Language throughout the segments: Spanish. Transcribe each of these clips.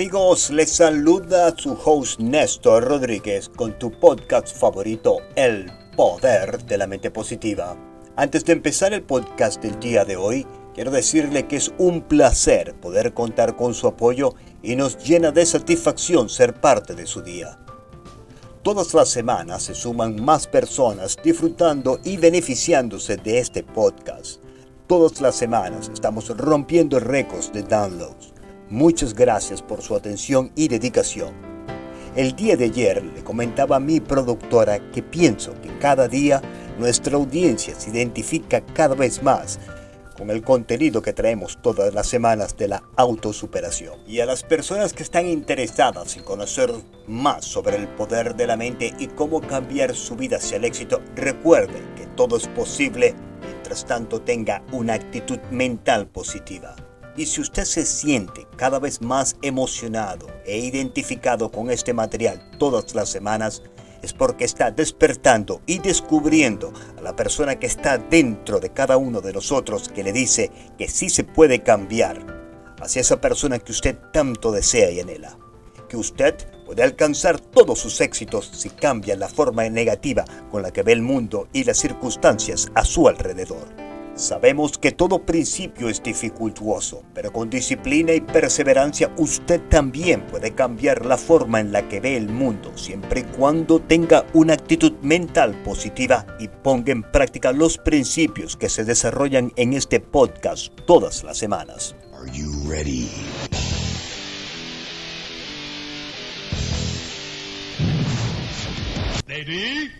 Amigos, les saluda su host Néstor Rodríguez con tu podcast favorito, El Poder de la Mente Positiva. Antes de empezar el podcast del día de hoy, quiero decirle que es un placer poder contar con su apoyo y nos llena de satisfacción ser parte de su día. Todas las semanas se suman más personas disfrutando y beneficiándose de este podcast. Todas las semanas estamos rompiendo récords de downloads. Muchas gracias por su atención y dedicación. El día de ayer le comentaba a mi productora que pienso que cada día nuestra audiencia se identifica cada vez más con el contenido que traemos todas las semanas de la autosuperación. Y a las personas que están interesadas en conocer más sobre el poder de la mente y cómo cambiar su vida hacia el éxito, recuerden que todo es posible mientras tanto tenga una actitud mental positiva. Y si usted se siente cada vez más emocionado e identificado con este material todas las semanas, es porque está despertando y descubriendo a la persona que está dentro de cada uno de nosotros que le dice que sí se puede cambiar hacia esa persona que usted tanto desea y anhela. Que usted puede alcanzar todos sus éxitos si cambia la forma negativa con la que ve el mundo y las circunstancias a su alrededor. Sabemos que todo principio es dificultuoso, pero con disciplina y perseverancia usted también puede cambiar la forma en la que ve el mundo, siempre y cuando tenga una actitud mental positiva y ponga en práctica los principios que se desarrollan en este podcast todas las semanas. Are you ready?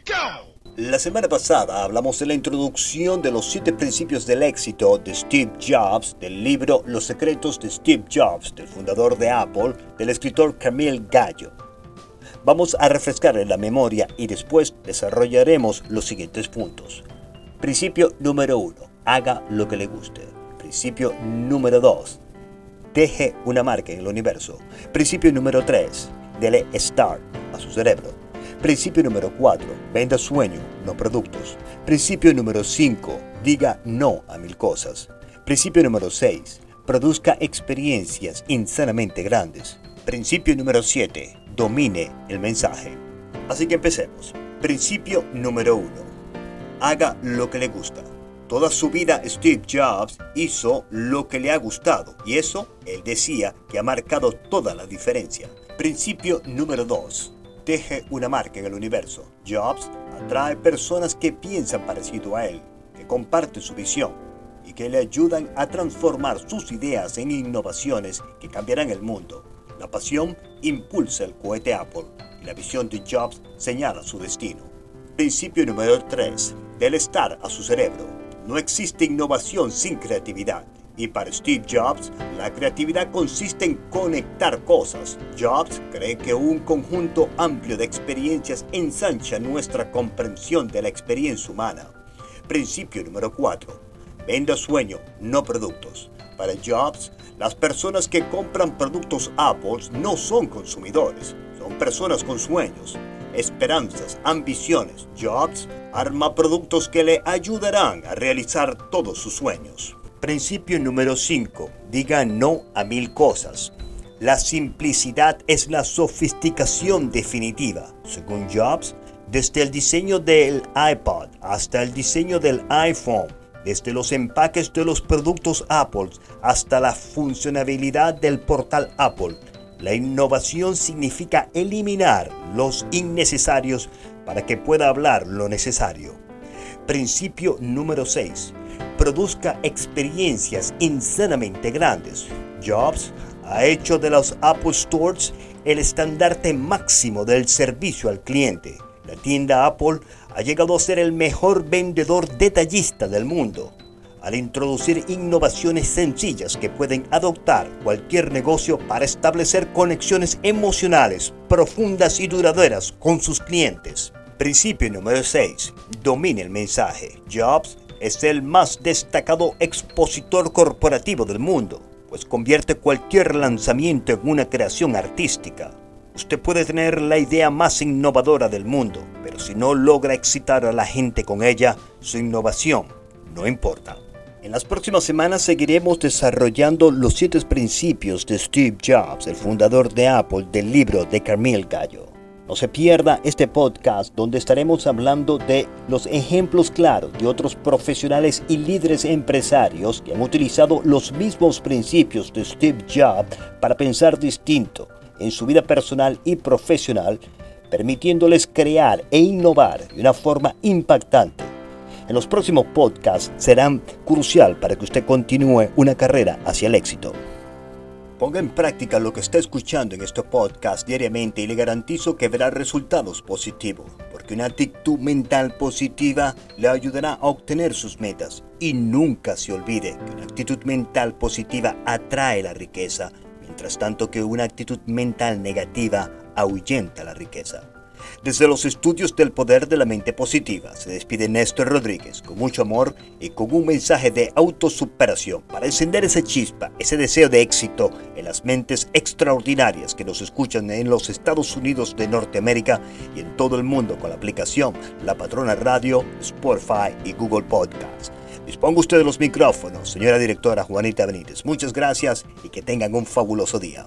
go! La semana pasada hablamos de la introducción de los siete principios del éxito de Steve Jobs, del libro Los secretos de Steve Jobs, del fundador de Apple, del escritor Camille Gallo. Vamos a refrescar la memoria y después desarrollaremos los siguientes puntos. Principio número uno, haga lo que le guste. Principio número dos, deje una marca en el universo. Principio número tres, dele start a su cerebro. Principio número 4. Venda sueño, no productos. Principio número 5. Diga no a mil cosas. Principio número 6. Produzca experiencias insanamente grandes. Principio número 7. Domine el mensaje. Así que empecemos. Principio número 1. Haga lo que le gusta. Toda su vida Steve Jobs hizo lo que le ha gustado y eso, él decía, que ha marcado toda la diferencia. Principio número 2 deje una marca en el universo. Jobs atrae personas que piensan parecido a él, que comparten su visión y que le ayudan a transformar sus ideas en innovaciones que cambiarán el mundo. La pasión impulsa el cohete Apple y la visión de Jobs señala su destino. Principio número 3. Del estar a su cerebro. No existe innovación sin creatividad. Y para Steve Jobs, la creatividad consiste en conectar cosas. Jobs cree que un conjunto amplio de experiencias ensancha nuestra comprensión de la experiencia humana. Principio número 4. Venda sueño, no productos. Para Jobs, las personas que compran productos Apple no son consumidores, son personas con sueños, esperanzas, ambiciones. Jobs arma productos que le ayudarán a realizar todos sus sueños. Principio número 5. Diga no a mil cosas. La simplicidad es la sofisticación definitiva. Según Jobs, desde el diseño del iPod hasta el diseño del iPhone, desde los empaques de los productos Apple hasta la funcionabilidad del portal Apple, la innovación significa eliminar los innecesarios para que pueda hablar lo necesario. Principio número 6 produzca experiencias insanamente grandes. Jobs ha hecho de los Apple Stores el estandarte máximo del servicio al cliente. La tienda Apple ha llegado a ser el mejor vendedor detallista del mundo al introducir innovaciones sencillas que pueden adoptar cualquier negocio para establecer conexiones emocionales profundas y duraderas con sus clientes. Principio número 6. Domine el mensaje. Jobs es el más destacado expositor corporativo del mundo, pues convierte cualquier lanzamiento en una creación artística. Usted puede tener la idea más innovadora del mundo, pero si no logra excitar a la gente con ella, su innovación no importa. En las próximas semanas seguiremos desarrollando los siete principios de Steve Jobs, el fundador de Apple, del libro de Carmel Gallo. No se pierda este podcast donde estaremos hablando de los ejemplos claros de otros profesionales y líderes empresarios que han utilizado los mismos principios de Steve Jobs para pensar distinto en su vida personal y profesional, permitiéndoles crear e innovar de una forma impactante. En los próximos podcasts serán crucial para que usted continúe una carrera hacia el éxito. Ponga en práctica lo que está escuchando en este podcast diariamente y le garantizo que verá resultados positivos, porque una actitud mental positiva le ayudará a obtener sus metas. Y nunca se olvide que una actitud mental positiva atrae la riqueza, mientras tanto que una actitud mental negativa ahuyenta la riqueza. Desde los estudios del poder de la mente positiva se despide Néstor Rodríguez con mucho amor y con un mensaje de autosuperación para encender esa chispa, ese deseo de éxito en las mentes extraordinarias que nos escuchan en los Estados Unidos de Norteamérica y en todo el mundo con la aplicación La Patrona Radio, Spotify y Google Podcasts. Disponga usted de los micrófonos, señora directora Juanita Benítez. Muchas gracias y que tengan un fabuloso día.